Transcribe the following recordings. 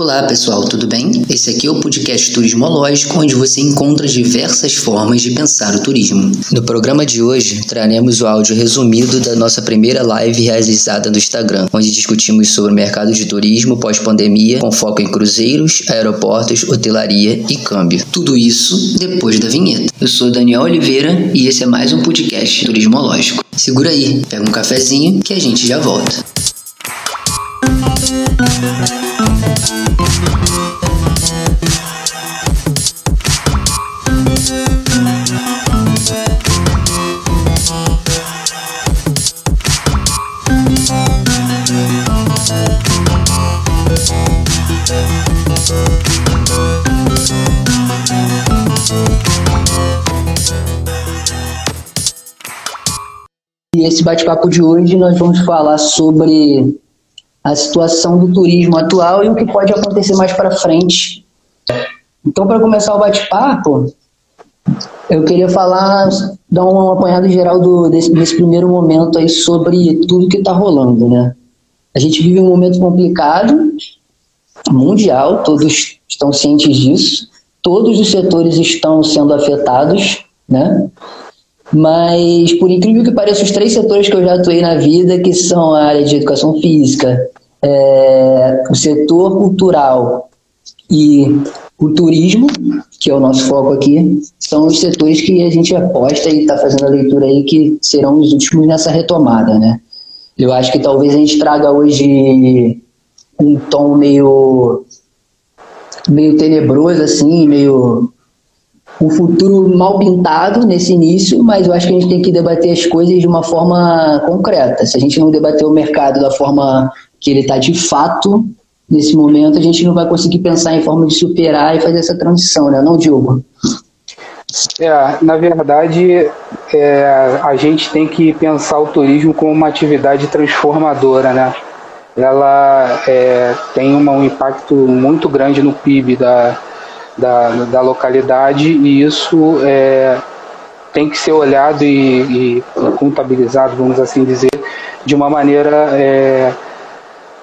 Olá pessoal, tudo bem? Esse aqui é o podcast Turismológico, onde você encontra diversas formas de pensar o turismo. No programa de hoje, traremos o áudio resumido da nossa primeira live realizada no Instagram, onde discutimos sobre o mercado de turismo pós-pandemia, com foco em cruzeiros, aeroportos, hotelaria e câmbio. Tudo isso depois da vinheta. Eu sou Daniel Oliveira e esse é mais um podcast Turismológico. Segura aí, pega um cafezinho que a gente já volta. E esse bate-papo de hoje nós vamos falar sobre a situação do turismo atual e o que pode acontecer mais para frente. Então, para começar o bate-papo, eu queria falar, dar um apanhado geral do, desse, desse primeiro momento aí sobre tudo que está rolando, né? A gente vive um momento complicado, mundial, todos estão cientes disso, todos os setores estão sendo afetados, né? Mas, por incrível que pareça, os três setores que eu já atuei na vida, que são a área de educação física, é, o setor cultural e o turismo, que é o nosso foco aqui, são os setores que a gente aposta e está fazendo a leitura aí que serão os últimos nessa retomada, né? Eu acho que talvez a gente traga hoje um tom meio meio tenebroso assim, meio um futuro mal pintado nesse início, mas eu acho que a gente tem que debater as coisas de uma forma concreta. Se a gente não debater o mercado da forma que ele está de fato nesse momento, a gente não vai conseguir pensar em forma de superar e fazer essa transição, né? Não, Diogo? É, na verdade, é, a gente tem que pensar o turismo como uma atividade transformadora, né? Ela é, tem uma, um impacto muito grande no PIB da, da, da localidade e isso é, tem que ser olhado e, e, contabilizado, vamos assim dizer, de uma maneira é,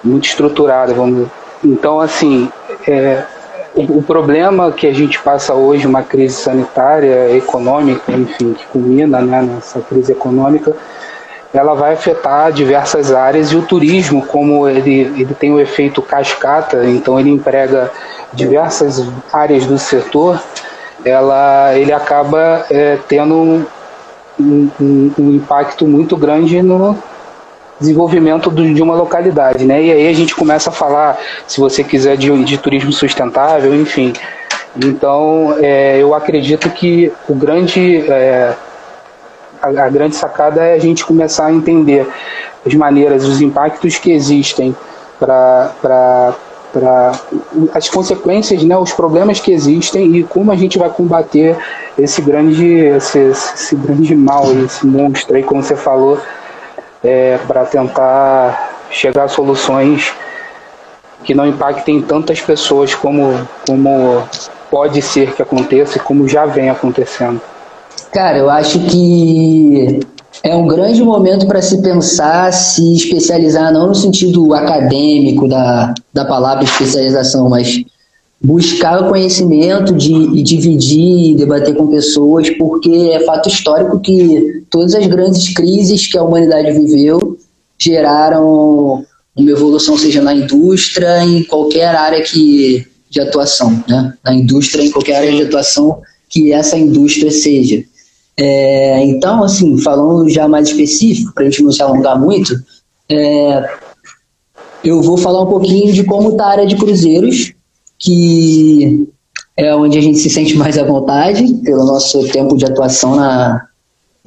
muito estruturada. Vamos, então, assim, é, o, o, problema que a gente passa hoje, uma crise sanitária, econômica, enfim, que culmina né, nessa crise econômica, ela vai afetar diversas áreas e o turismo, como ele, ele tem o efeito cascata, então ele emprega diversas áreas do setor, ela, ele acaba é, tendo um, um, um, impacto muito grande no desenvolvimento de uma localidade, né? E aí a gente começa a falar, se você quiser, de, de turismo sustentável, enfim. Então, é, eu acredito que o grande é, a, a grande sacada é a gente começar a entender as maneiras, os impactos que existem para as consequências, né, os problemas que existem e como a gente vai combater esse grande, esse, esse grande mal, esse monstro aí, como você falou, é, para tentar chegar a soluções que não impactem tantas pessoas como, como pode ser que aconteça e como já vem acontecendo. Cara, eu acho que é um grande momento para se pensar, se especializar, não no sentido acadêmico da, da palavra especialização, mas buscar o conhecimento de, e dividir e debater com pessoas, porque é fato histórico que todas as grandes crises que a humanidade viveu geraram uma evolução, seja na indústria, em qualquer área que, de atuação, né? na indústria, em qualquer área de atuação que essa indústria seja. É, então, assim, falando já mais específico, para a gente não se alongar muito, é, eu vou falar um pouquinho de como está a área de cruzeiros, que é onde a gente se sente mais à vontade, pelo nosso tempo de atuação na,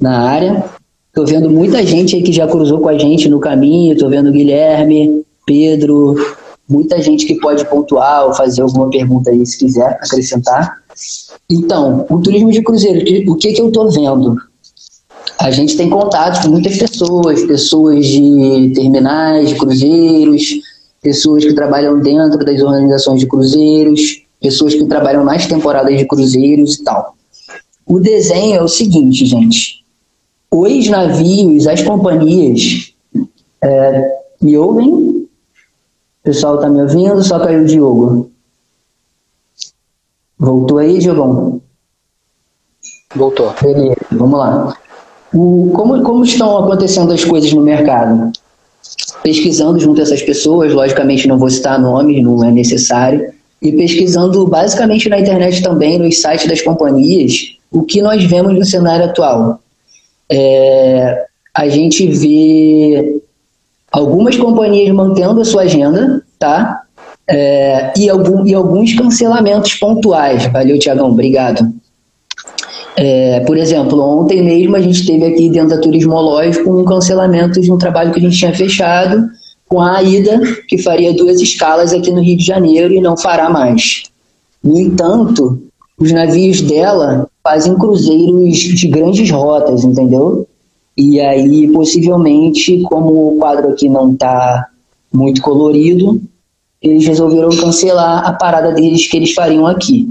na área. Estou vendo muita gente aí que já cruzou com a gente no caminho, estou vendo Guilherme, Pedro, muita gente que pode pontuar ou fazer alguma pergunta aí se quiser acrescentar. Então, o turismo de cruzeiro, o que, que eu estou vendo? A gente tem contato com muitas pessoas, pessoas de terminais, de cruzeiros, pessoas que trabalham dentro das organizações de cruzeiros, pessoas que trabalham nas temporadas de cruzeiros e tal. O desenho é o seguinte, gente. Os navios, as companhias, é, me ouvem? pessoal tá me ouvindo? Só caiu o Diogo. Voltou aí, Diogão? Voltou. Beleza, vamos lá. O, como, como estão acontecendo as coisas no mercado? Pesquisando junto a essas pessoas, logicamente não vou citar nomes, não é necessário, e pesquisando basicamente na internet também, nos sites das companhias, o que nós vemos no cenário atual. É, a gente vê algumas companhias mantendo a sua agenda, tá? É, e, algum, e alguns cancelamentos pontuais. Valeu, Tiagão, obrigado. É, por exemplo, ontem mesmo a gente teve aqui dentro da Turismológico um cancelamento de um trabalho que a gente tinha fechado com a AIDA, que faria duas escalas aqui no Rio de Janeiro e não fará mais. No entanto, os navios dela fazem cruzeiros de grandes rotas, entendeu? E aí, possivelmente, como o quadro aqui não está muito colorido, eles resolveram cancelar a parada deles que eles fariam aqui.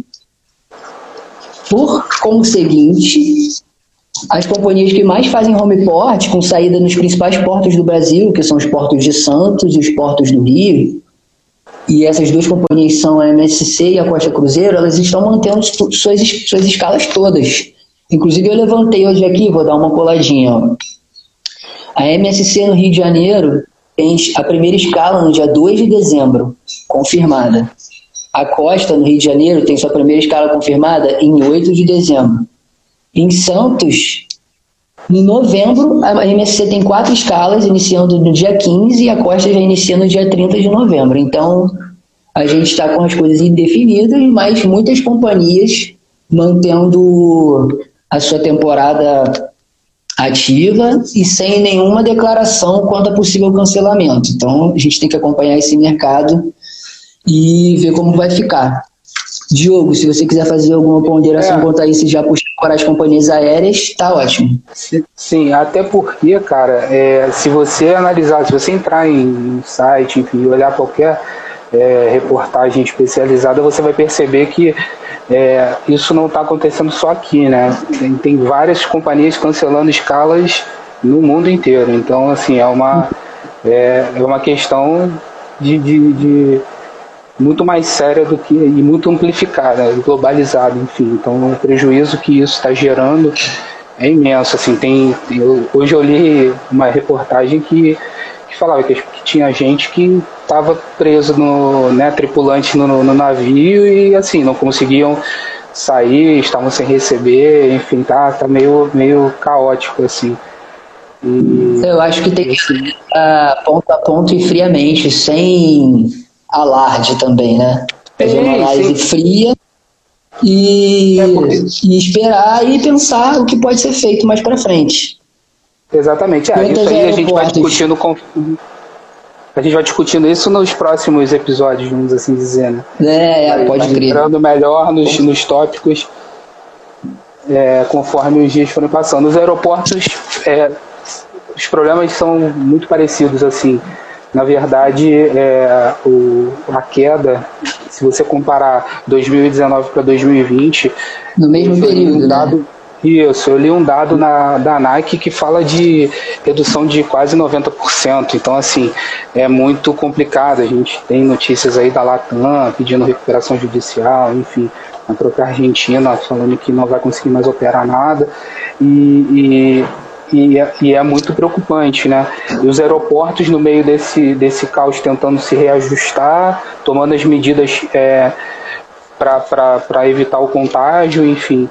Por conseguinte, as companhias que mais fazem home port, com saída nos principais portos do Brasil, que são os portos de Santos e os portos do Rio, e essas duas companhias são a MSC e a Costa Cruzeiro, elas estão mantendo suas, suas escalas todas. Inclusive, eu levantei hoje aqui, vou dar uma coladinha. A MSC no Rio de Janeiro tem a primeira escala no dia 2 de dezembro, confirmada. A Costa, no Rio de Janeiro, tem sua primeira escala confirmada em 8 de dezembro. Em Santos, em novembro, a MSC tem quatro escalas, iniciando no dia 15 e a Costa já inicia no dia 30 de novembro. Então, a gente está com as coisas indefinidas, mas muitas companhias mantendo a sua temporada ativa e sem nenhuma declaração quanto a possível cancelamento. Então, a gente tem que acompanhar esse mercado e ver como vai ficar. Diogo, se você quiser fazer alguma ponderação é. quanto a isso, já puxar para as companhias aéreas, tá ótimo. Sim, até porque, cara, é, se você analisar, se você entrar em site, enfim, olhar qualquer é, reportagem especializada, você vai perceber que é, isso não está acontecendo só aqui, né? Tem, tem, várias companhias cancelando escalas no mundo inteiro. Então, assim, é uma, é, é uma questão de, de, de muito mais séria do que e muito amplificada, globalizada, enfim. Então, o prejuízo que isso está gerando é imenso. Assim, tem, eu, hoje eu li uma reportagem que, que falava que, que tinha gente que estava preso no, né, tripulante no, no, navio e assim não conseguiam sair, estavam sem receber, enfim, tá, tá meio, meio caótico assim. E, eu acho que tem que ir ponto a ponto e friamente, sem alarde também, né? Fazer uma análise fria e, é e, esperar e pensar o que pode ser feito mais para frente. Exatamente. É, isso aí a gente vai discutindo com. A gente vai discutindo isso nos próximos episódios, vamos assim dizer, né? É, é pode vai crer. Entrando melhor nos, nos tópicos é, conforme os dias foram passando. Os aeroportos, é, os problemas são muito parecidos, assim. Na verdade, é, o, a queda, se você comparar 2019 para 2020, no mesmo período, um dado, né? Isso, eu li um dado na, da Nike que fala de redução de quase 90%. Então, assim, é muito complicado. A gente tem notícias aí da Latam pedindo recuperação judicial, enfim, a própria Argentina falando que não vai conseguir mais operar nada. E, e e é, e é, muito preocupante, né? E os aeroportos no meio desse, desse caos tentando se reajustar, tomando as medidas é, para evitar o contágio, enfim.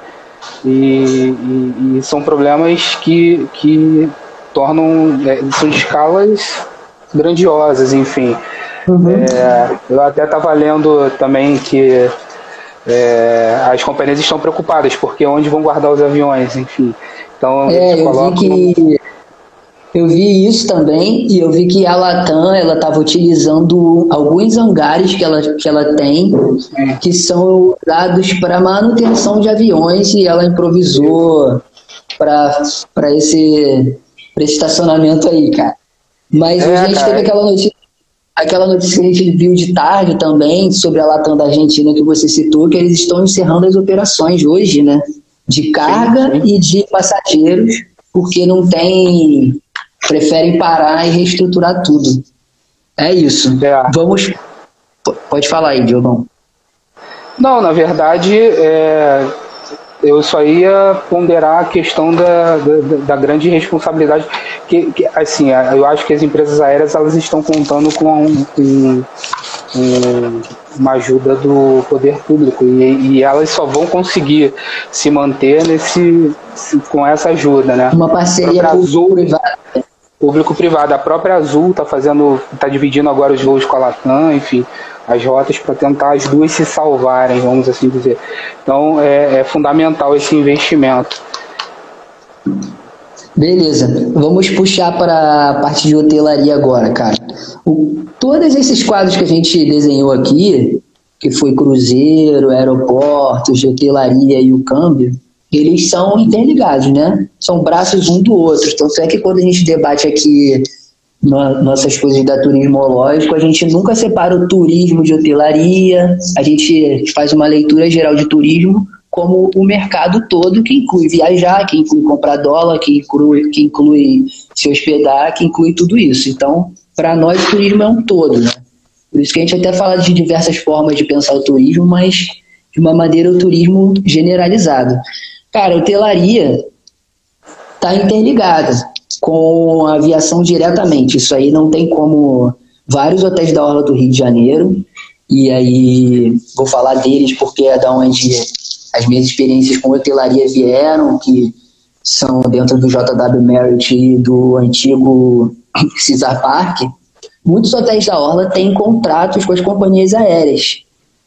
E, e, e, são problemas que, que tornam, é, são escalas grandiosas, enfim. Uhum. É, eu até estava lendo também que é, as companhias estão preocupadas, porque onde vão guardar os aviões, enfim. Então, é, eu vi que eu vi isso também e eu vi que a Latam ela estava utilizando alguns hangares que ela, que ela tem que são usados para manutenção de aviões e ela improvisou para esse, esse estacionamento aí, cara. Mas é, a gente cara. teve aquela notícia, aquela notícia que a gente viu de tarde também sobre a Latam da Argentina que você citou, que eles estão encerrando as operações hoje, né? De carga sim, sim. e de passageiros, porque não tem. preferem parar e reestruturar tudo. É isso. É. Vamos. Pode falar aí, Diogão. Não, na verdade, é, eu só ia ponderar a questão da, da, da grande responsabilidade que, que, assim eu acho que as empresas aéreas elas estão contando com, um, um, uma ajuda do poder público e, e, elas só vão conseguir se manter nesse com essa ajuda né uma parceria público-privada público-privada a própria Azul está fazendo está dividindo agora os voos com a Latam enfim as rotas para tentar as duas se salvarem, vamos assim dizer. Então é, é fundamental esse investimento. Beleza, vamos puxar para a parte de hotelaria agora, cara. O, todos esses quadros que a gente desenhou aqui, que foi cruzeiro, aeroportos, hotelaria e o câmbio, eles são interligados, né? São braços um do outro. Então, é que quando a gente debate aqui nossas coisas da turismológico, a gente nunca separa o turismo de hotelaria, a gente faz uma leitura geral de turismo como o mercado todo, que inclui viajar, que inclui comprar dólar, que inclui, que inclui se hospedar, que inclui tudo isso. Então, para nós, o turismo é um todo, né? Por isso que a gente até fala de diversas formas de pensar o turismo, mas de uma maneira o turismo generalizado. Cara, a hotelaria está interligada com a aviação diretamente. Isso aí não tem como. Vários hotéis da Orla do Rio de Janeiro, e aí vou falar deles porque é da onde as minhas experiências com hotelaria vieram, que são dentro do JW Marriott e do antigo Cesar Park. Muitos hotéis da Orla têm contratos com as companhias aéreas.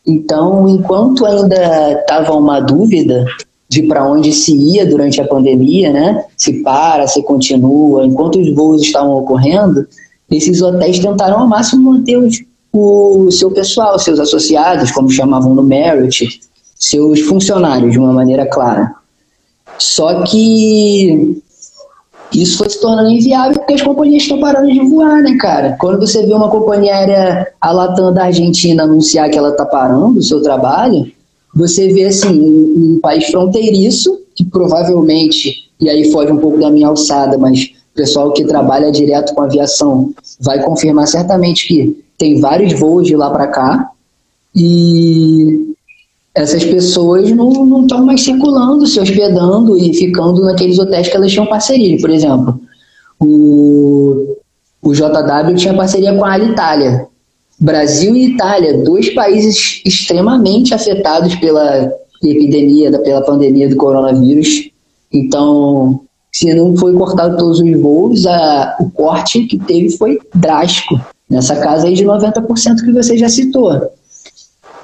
Então, enquanto ainda estava uma dúvida de para onde se ia durante a pandemia, né? Se para, se continua, enquanto os voos estavam ocorrendo, esses hotéis tentaram ao máximo manter o seu pessoal, seus associados, como chamavam no Merit, seus funcionários de uma maneira clara. Só que isso foi se tornando inviável porque as companhias estão parando de voar, né, cara? Quando você vê uma companhia aérea, a Latam da Argentina, anunciar que ela está parando o seu trabalho, você vê assim, um, um país fronteiriço, que provavelmente, e aí foge um pouco da minha alçada, mas o pessoal que trabalha direto com aviação vai confirmar certamente que tem vários voos de lá para cá e essas pessoas não estão mais circulando, se hospedando e ficando naqueles hotéis que elas tinham parceria. Por exemplo, o, o JW tinha parceria com a Alitalia. Brasil e Itália, dois países extremamente afetados pela epidemia, pela pandemia do coronavírus. Então, se não foi cortado todos os voos, a, o corte que teve foi drástico. Nessa casa aí de 90% que você já citou.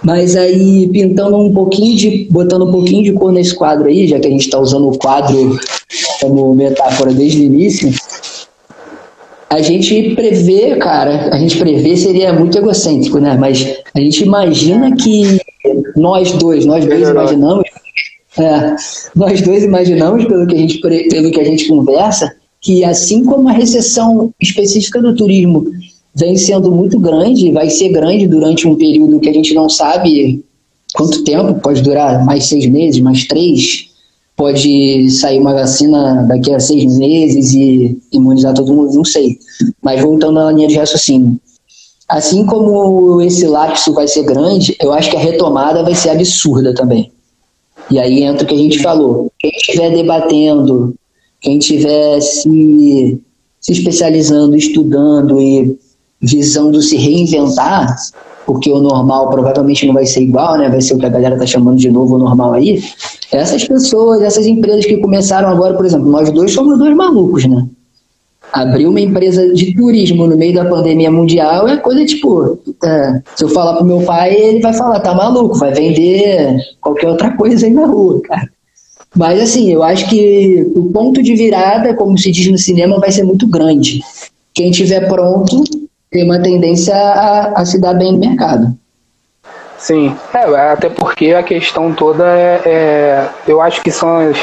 Mas aí, pintando um pouquinho de. botando um pouquinho de cor nesse quadro aí, já que a gente está usando o quadro como metáfora desde o início, a gente prevê, cara, a gente prevê seria muito egocêntrico, né? Mas a gente imagina que nós dois, nós dois imaginamos, é, nós dois imaginamos pelo que a gente pelo que a gente conversa, que assim como a recessão específica do turismo vem sendo muito grande, vai ser grande durante um período que a gente não sabe quanto tempo, pode durar mais seis meses, mais três, pode sair uma vacina daqui a seis meses e imunizar todo mundo, não sei. Mas voltando na linha de raciocínio. Assim como esse lapso vai ser grande, eu acho que a retomada vai ser absurda também. E aí entra o que a gente falou. Quem estiver debatendo, quem estiver se, se especializando, estudando e visando se reinventar, porque o normal provavelmente não vai ser igual, né? Vai ser o que a galera tá chamando de novo normal aí. Essas pessoas, essas empresas que começaram agora, por exemplo, nós dois somos dois malucos, né? Abrir uma empresa de turismo no meio da pandemia mundial é coisa tipo. É, se eu falar pro meu pai, ele vai falar, tá maluco, vai vender qualquer outra coisa aí na rua, cara. Mas assim, eu acho que o ponto de virada, como se diz no cinema, vai ser muito grande. Quem tiver pronto tem uma tendência a, a se dar bem no mercado. Sim, é, até porque a questão toda é, é, eu acho que são as,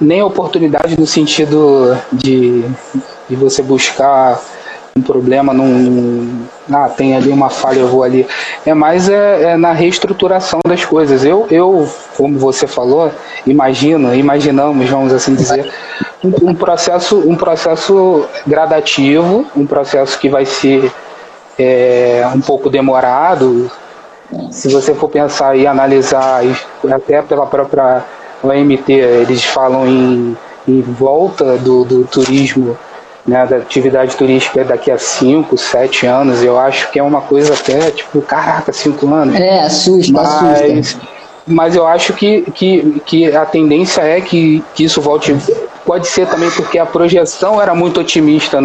nem oportunidades no sentido de, de você buscar um problema num, num, ah, tem ali uma falha, eu vou ali. É mais é, é, na reestruturação das coisas. Eu, eu, como você falou, imagino, imaginamos, vamos assim dizer, um, um processo, um processo gradativo, um processo que vai ser é, um pouco demorado. Se você for pensar e analisar, até pela própria OMT, eles falam em, em volta do, do turismo, né, da atividade turística daqui a 5, 7 anos. Eu acho que é uma coisa até, tipo, caraca, 5 anos. É, assusta, Mas, assusta. Mas eu acho que, que, que a tendência é que, que isso volte. Pode ser também porque a projeção era muito otimista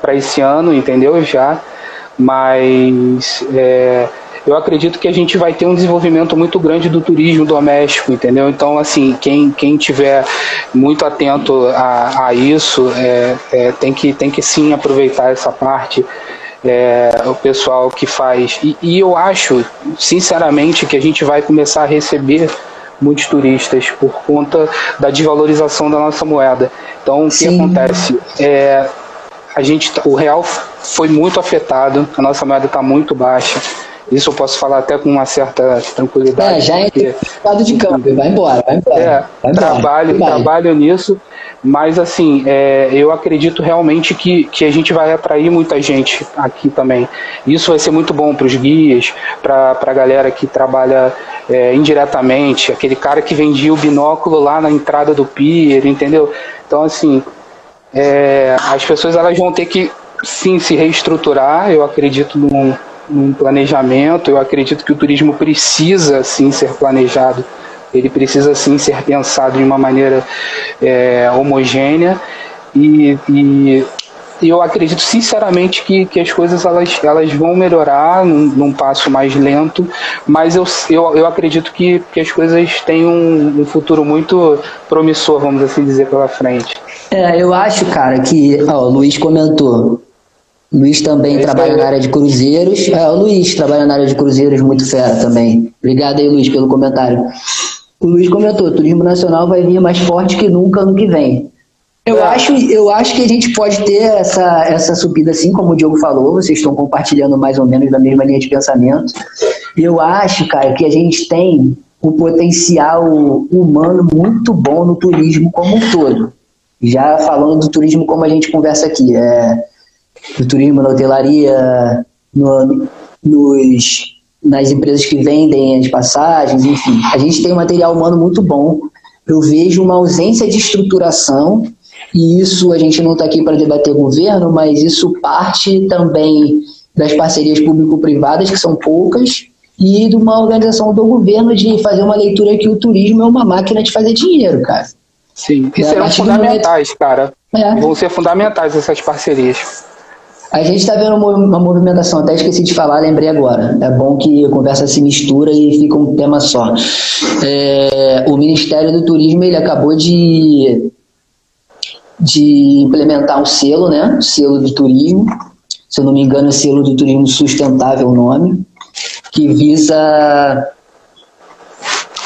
para esse ano, entendeu? Já mas é, eu acredito que a gente vai ter um desenvolvimento muito grande do turismo doméstico, entendeu? Então, assim, quem, quem tiver muito atento a, a isso é, é, tem, que, tem que sim aproveitar essa parte. É, o pessoal que faz. E, e, eu acho, sinceramente, que a gente vai começar a receber muitos turistas por conta da desvalorização da nossa moeda. Então, o que sim. acontece? É, a gente, o real foi muito afetado, a nossa moeda está muito baixa. Isso eu posso falar até com uma certa tranquilidade. É, já é estado de câmbio, vai embora, vai embora. É, vai embora, trabalho, vai. trabalho nisso, mas assim, é, eu acredito realmente que, que a gente vai atrair muita gente aqui também. Isso vai ser muito bom para os guias, para a galera que trabalha é, indiretamente, aquele cara que vendia o binóculo lá na entrada do pier, entendeu? Então, assim, é, as pessoas elas vão ter que sim se reestruturar. Eu acredito num, num planejamento. Eu acredito que o turismo precisa sim ser planejado. Ele precisa sim ser pensado de uma maneira é, homogênea e, e eu acredito sinceramente que, que as coisas elas, elas vão melhorar num, num passo mais lento, mas eu, eu, eu acredito que, que as coisas têm um, um futuro muito promissor, vamos assim dizer, pela frente. É, eu acho, cara, que ó, o Luiz comentou. Luiz também trabalha na área de cruzeiros. É, o Luiz trabalha na área de cruzeiros, muito fera também. Obrigado aí, Luiz, pelo comentário. O Luiz comentou: o turismo nacional vai vir mais forte que nunca ano que vem. Eu acho, eu acho que a gente pode ter essa, essa subida, assim como o Diogo falou, vocês estão compartilhando mais ou menos da mesma linha de pensamento. Eu acho, cara, que a gente tem um potencial humano muito bom no turismo como um todo. Já falando do turismo como a gente conversa aqui, é, do turismo na hotelaria, no, nos, nas empresas que vendem as passagens, enfim. A gente tem um material humano muito bom. Eu vejo uma ausência de estruturação e isso a gente não está aqui para debater governo, mas isso parte também das parcerias público-privadas, que são poucas, e de uma organização do governo de fazer uma leitura que o turismo é uma máquina de fazer dinheiro, cara. Sim, e serão fundamentais, momento... cara. É. Vão ser fundamentais essas parcerias. A gente está vendo uma movimentação, até esqueci de falar, lembrei agora. É bom que a conversa se mistura e fica um tema só. É, o Ministério do Turismo ele acabou de, de implementar um selo, né? Selo de turismo. Se eu não me engano, é selo do turismo sustentável o nome, que visa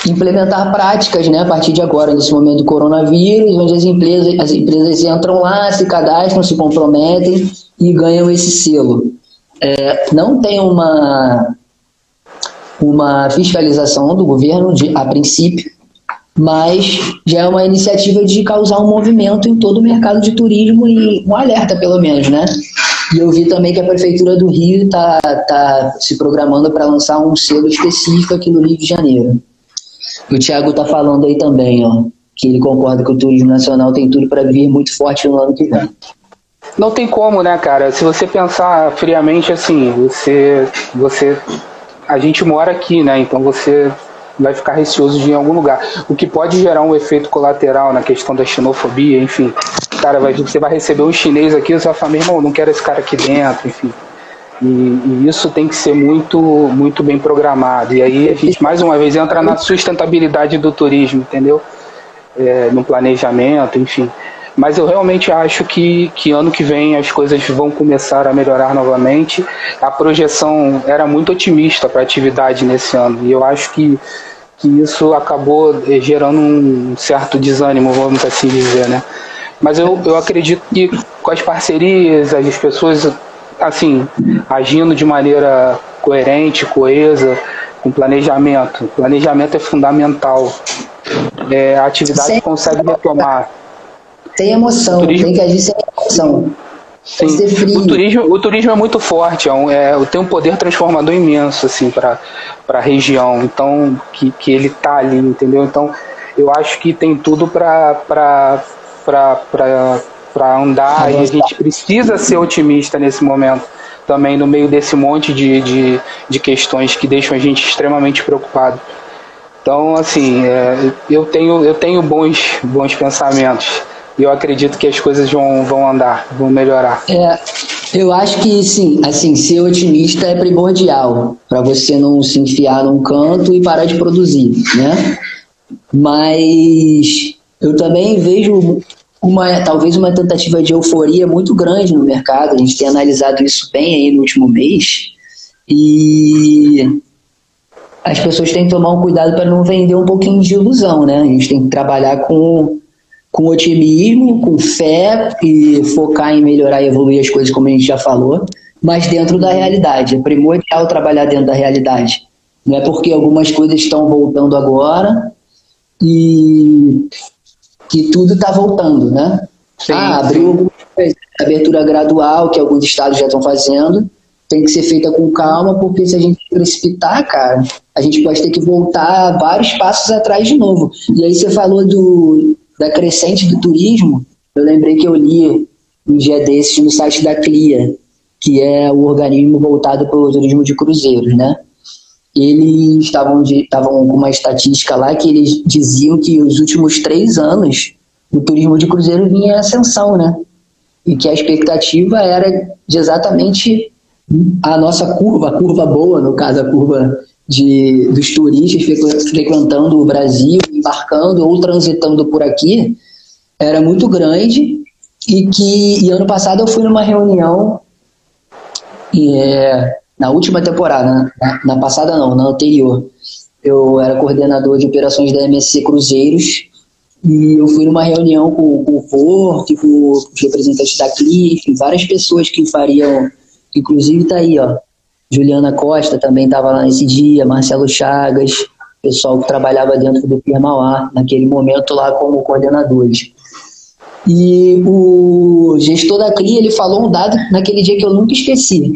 implementar práticas né, a partir de agora, nesse momento do coronavírus, onde as empresas, as empresas entram lá, se cadastram, se comprometem e ganham esse selo. É, não tem uma, uma fiscalização do governo, de, a princípio, mas já é uma iniciativa de causar um movimento em todo o mercado de turismo e um alerta, pelo menos, né? E eu vi também que a Prefeitura do Rio está tá se programando para lançar um selo específico aqui no Rio de Janeiro. O Thiago está falando aí também, ó, que ele concorda que o turismo nacional tem tudo para vir muito forte no ano que vem. Não tem como, né, cara? Se você pensar friamente assim, você, você, a gente mora aqui, né? Então você vai ficar receoso de ir em algum lugar, o que pode gerar um efeito colateral na questão da xenofobia, enfim. Cara, vai, você vai receber um chinês aqui, você vai falar, meu irmão, não quero esse cara aqui dentro, enfim. E, e, isso tem que ser muito, muito bem programado. E aí a gente, mais uma vez, entra na sustentabilidade do turismo, entendeu? É, no planejamento, enfim. Mas eu realmente acho que, que ano que vem as coisas vão começar a melhorar novamente. A projeção era muito otimista para a atividade nesse ano. E eu acho que, que isso acabou eh, gerando um certo desânimo, vamos assim dizer, né? Mas eu, eu acredito que com as parcerias, as pessoas assim, agindo de maneira coerente, coesa, com planejamento. Planejamento é fundamental. É, a atividade Sim. consegue retomar. Tem emoção, turismo... tem que agir sem emoção. Sim. O turismo, o turismo é muito forte, é, um, é tem um poder transformador imenso assim para a região, então que, que ele tá ali, entendeu? Então eu acho que tem tudo para andar e a gente precisa ser otimista nesse momento também no meio desse monte de, de, de questões que deixam a gente extremamente preocupado. Então, assim, é, eu tenho, eu tenho bons, bons pensamentos e eu acredito que as coisas vão, vão andar, vão melhorar. É, eu acho que sim, assim, ser otimista é primordial para você não se enfiar num canto e parar de produzir, né? Mas eu também vejo uma talvez uma tentativa de euforia muito grande no mercado. A gente tem analisado isso bem aí no último mês e as pessoas têm que tomar um cuidado para não vender um pouquinho de ilusão, né? A gente tem que trabalhar com com otimismo, com fé e focar em melhorar e evoluir as coisas, como a gente já falou, mas dentro da realidade. É primordial trabalhar dentro da realidade. Não é porque algumas coisas estão voltando agora e que tudo está voltando, né? Sim, ah, abriu abertura gradual que alguns estados já estão fazendo, tem que ser feita com calma, porque se a gente precipitar, cara, a gente pode ter que voltar vários passos atrás de novo. E aí você falou do, da crescente do turismo, eu lembrei que eu li um dia desses no site da CLIA, que é o organismo voltado para o turismo de cruzeiros, né? Eles estavam com uma estatística lá que eles diziam que os últimos três anos o turismo de cruzeiro vinha em ascensão, né? E que a expectativa era de exatamente a nossa curva, a curva boa, no caso, a curva de, dos turistas frequentando o Brasil, embarcando ou transitando por aqui, era muito grande e que e ano passado eu fui numa reunião é, na última temporada, na, na, passada não, na anterior, eu era coordenador de operações da MSC Cruzeiros e eu fui numa reunião com, com o Porto, com os representantes da CLIF, várias pessoas que fariam, inclusive tá aí, ó, Juliana Costa também estava lá nesse dia, Marcelo Chagas, pessoal que trabalhava dentro do Pirmauá, naquele momento lá como coordenadores. E o gestor da CRI, ele falou um dado naquele dia que eu nunca esqueci.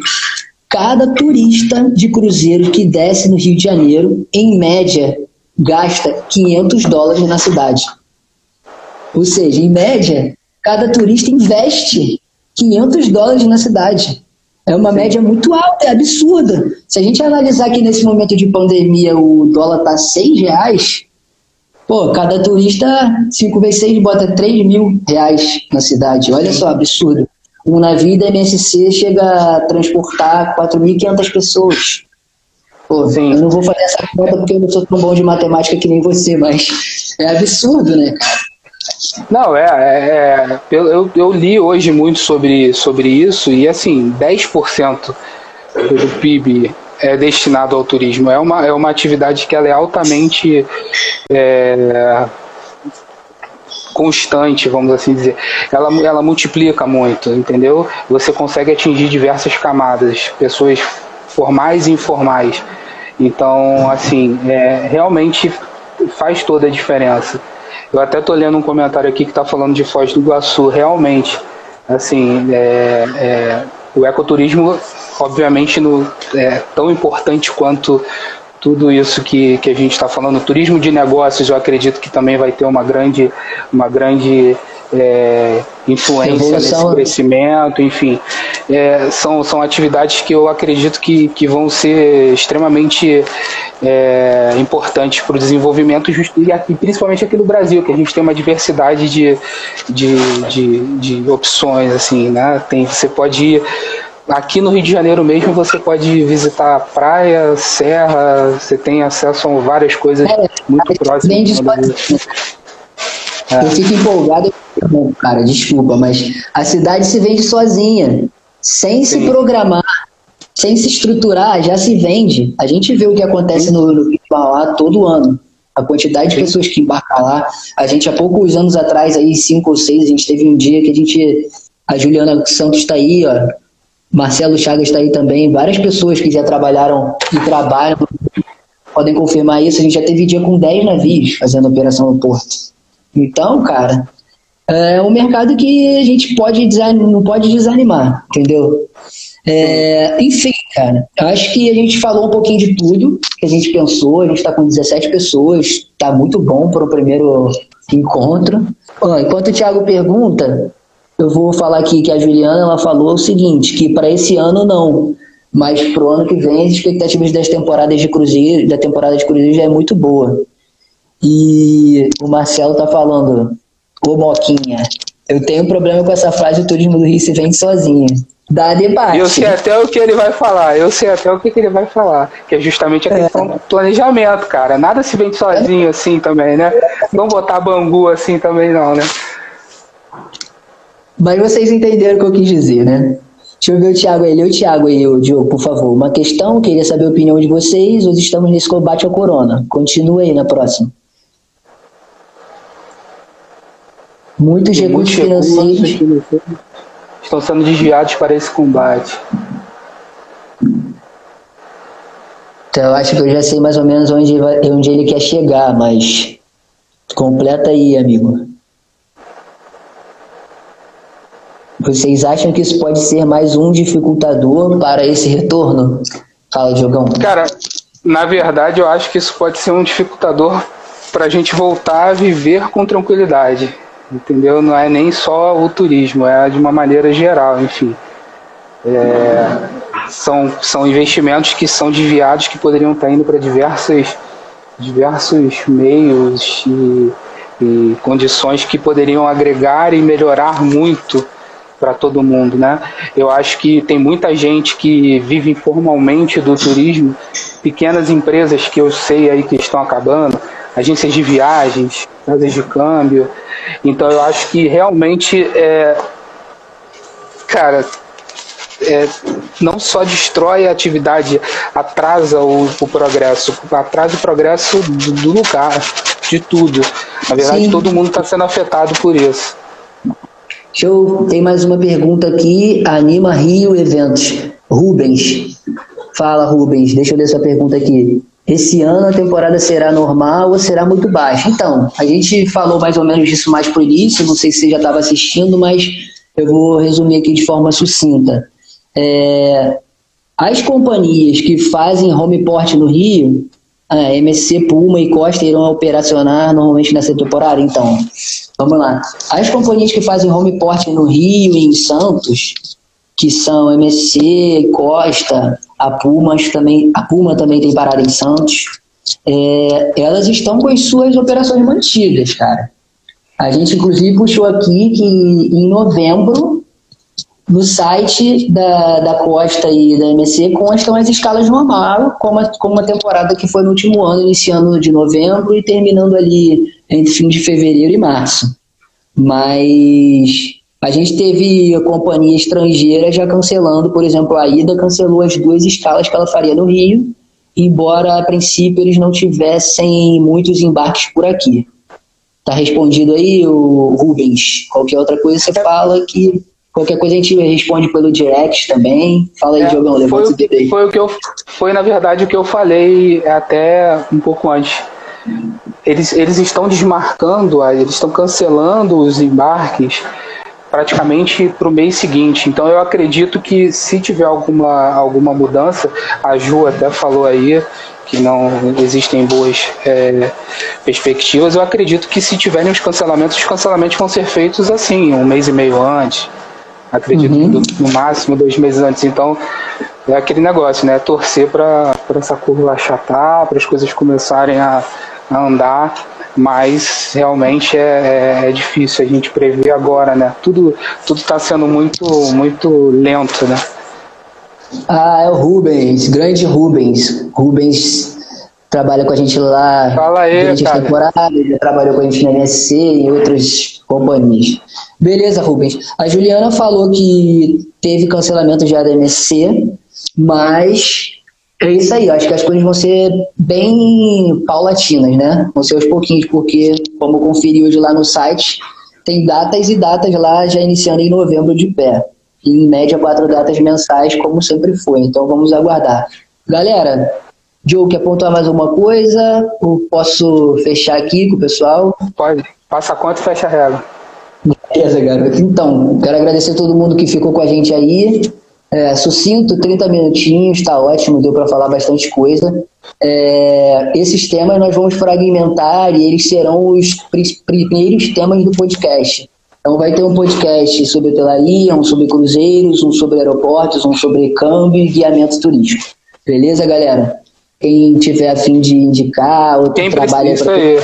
Cada turista de cruzeiro que desce no Rio de Janeiro, em média, gasta 500 dólares na cidade. Ou seja, em média, cada turista investe 500 dólares na cidade. É uma média muito alta, é absurda. Se a gente analisar que nesse momento de pandemia o dólar está 6 reais, pô, cada turista, 5 vezes 6, bota 3 mil reais na cidade. Olha só, absurdo. Um navio da MSC chega a transportar 4.500 pessoas. Pô, Sim. eu não vou fazer essa conta porque eu não sou tão bom de matemática que nem você, mas é absurdo, né, cara? Não, é, é, é eu, eu li hoje muito sobre, sobre isso e assim, 10% do PIB é destinado ao turismo. É uma, é uma atividade que ela é altamente é, constante, vamos assim dizer. Ela, ela multiplica muito, entendeu? Você consegue atingir diversas camadas, pessoas formais e informais. Então, assim, é, realmente faz toda a diferença. Eu até estou lendo um comentário aqui que está falando de Foz do Iguaçu. Realmente, assim, é, é, o ecoturismo, obviamente, no, é tão importante quanto tudo isso que, que a gente está falando. O turismo de negócios, eu acredito que também vai ter uma grande, uma grande é, influência nesse crescimento, enfim. É, são, são atividades que eu acredito que, que vão ser extremamente é, importantes para o desenvolvimento e, aqui, principalmente aqui no Brasil, que a gente tem uma diversidade de, de, de, de opções, assim, né? Tem, você pode ir aqui no Rio de Janeiro mesmo você pode visitar praia, serra, você tem acesso a várias coisas é, muito próximas. É. Eu fico empolgado, cara, desculpa, mas a cidade se vende sozinha, sem Sim. se programar, sem se estruturar, já se vende. A gente vê o que acontece no, no lá todo ano. A quantidade de pessoas que embarcam lá. A gente, há poucos anos atrás, aí, cinco ou seis, a gente teve um dia que a gente. A Juliana Santos está aí, ó. Marcelo Chagas está aí também. Várias pessoas que já trabalharam e trabalham podem confirmar isso. A gente já teve dia com 10 navios fazendo operação no porto. Então, cara, é um mercado que a gente pode não pode desanimar, entendeu? É, enfim, cara, acho que a gente falou um pouquinho de tudo que a gente pensou. A gente está com 17 pessoas, está muito bom para o primeiro encontro. Enquanto o Thiago pergunta, eu vou falar aqui que a Juliana ela falou o seguinte: que para esse ano não, mas para o ano que vem as expectativas das temporadas de Cruzeiro, da temporada de Cruzeiro já é muito boa. E o Marcelo tá falando, ô Moquinha, eu tenho um problema com essa frase: o turismo do Rio se vende sozinho. Dá debate. Eu sei até o que ele vai falar, eu sei até o que, que ele vai falar, que é justamente a questão é. do planejamento, cara. Nada se vende sozinho assim também, né? Não botar bangu assim também não, né? Mas vocês entenderam o que eu quis dizer, né? Deixa eu ver o Thiago aí. O Thiago aí, o Diogo, por favor. Uma questão, queria saber a opinião de vocês. Hoje estamos nesse combate ao corona. Continue aí na próxima. Muitos recursos financeiros estão sendo desviados para esse combate. Então, eu acho que eu já sei mais ou menos onde, onde ele quer chegar, mas completa aí, amigo. Vocês acham que isso pode ser mais um dificultador para esse retorno? Fala, Diogão. Cara, na verdade, eu acho que isso pode ser um dificultador para a gente voltar a viver com tranquilidade entendeu? Não é nem só o turismo, é de uma maneira geral, enfim. É, são, são investimentos que são desviados que poderiam estar indo para diversos, diversos meios e, e condições que poderiam agregar e melhorar muito para todo mundo, né? Eu acho que tem muita gente que vive informalmente do turismo, pequenas empresas que eu sei aí que estão acabando, agências de viagens, casas de câmbio, então eu acho que realmente é, cara, é, não só destrói a atividade, atrasa o, o progresso, atrasa o progresso do, do, lugar, de tudo. Na verdade, Sim. todo mundo está sendo afetado por isso. Show. Tem mais uma pergunta aqui. Anima Rio Eventos. Rubens. Fala, Rubens. Deixa eu ler essa pergunta aqui esse ano a temporada será normal ou será muito baixa? Então, a gente falou mais ou menos disso mais pro início, não sei se você já estava assistindo, mas eu vou resumir aqui de forma sucinta. É, as companhias que fazem home port no Rio, a MSC, Puma e Costa irão operacionar normalmente nessa temporada, então, vamos lá. As companhias que fazem home port no Rio e em Santos, que são MSC, Costa, a Puma também, a Puma também tem parada em Santos. É, elas estão com as suas operações mantidas, cara. A gente inclusive puxou aqui que em novembro no site da, da Costa e da MC constam as escalas normal, como a, como a temporada que foi no último ano, iniciando de novembro e terminando ali entre fim de fevereiro e março. Mas a gente teve a companhia estrangeira já cancelando, por exemplo, a ida cancelou as duas escalas que ela faria no Rio, embora a princípio eles não tivessem muitos embarques por aqui. Tá respondido aí, o Rubens. Qualquer outra coisa você fala que qualquer coisa a gente responde pelo direct também. Fala aí, é, Diogão, levanta foi, aí. Foi o que eu foi na verdade o que eu falei até um pouco antes. Eles, eles estão desmarcando, eles estão cancelando os embarques praticamente para o mês seguinte. Então eu acredito que se tiver alguma, alguma mudança, a Ju até falou aí que não existem boas é, perspectivas, eu acredito que se tiverem os cancelamentos, os cancelamentos vão ser feitos assim, um mês e meio antes. Acredito uhum. que no máximo dois meses antes. Então é aquele negócio, né? Torcer para essa curva achatar, para as coisas começarem a, a andar mas realmente é, é, é, difícil a gente prever agora, né? Tudo tudo está sendo muito muito lento, né? Ah, é o Rubens, grande Rubens. Rubens trabalha com a gente lá Fala aí, durante cara. a temporada, já trabalhou com a gente na MSC e outras companhias. Beleza, Rubens. A Juliana falou que teve cancelamento já da MSC, mas é isso aí, acho que as coisas vão ser bem paulatinas, né? Vão ser aos pouquinhos, porque, como eu conferi hoje lá no site, tem datas e datas lá já iniciando em novembro de pé. Em média, quatro datas mensais, como sempre foi. Então vamos aguardar. Galera, Joe, quer apontar mais alguma coisa? Ou posso fechar aqui com o pessoal? Pode. Passa a conta e fecha a regra. Beleza, garoto. Então, quero agradecer a todo mundo que ficou com a gente aí. É, sucinto, 30 minutinhos, tá ótimo, deu para falar bastante coisa. É, esses temas nós vamos fragmentar e eles serão os primeiros temas do podcast. Então vai ter um podcast sobre hotelaria, um sobre cruzeiros, um sobre aeroportos, um sobre câmbio e guiamento turístico. Beleza, galera? Quem tiver a fim de indicar, ou quem trabalha pra... aí.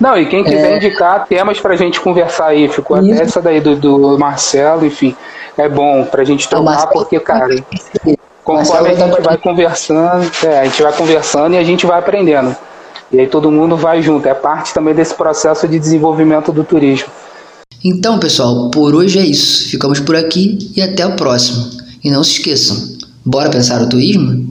Não, e quem quiser é... indicar temas para a gente conversar aí, ficou Isso. até essa daí do, do Marcelo, enfim, é bom para a gente tomar porque, cara, conforme a gente vai conversando, é, a gente vai conversando e a gente vai aprendendo. E aí todo mundo vai junto. É parte também desse processo de desenvolvimento do turismo. Então, pessoal, por hoje é isso. Ficamos por aqui e até o próximo. E não se esqueçam, bora pensar o turismo?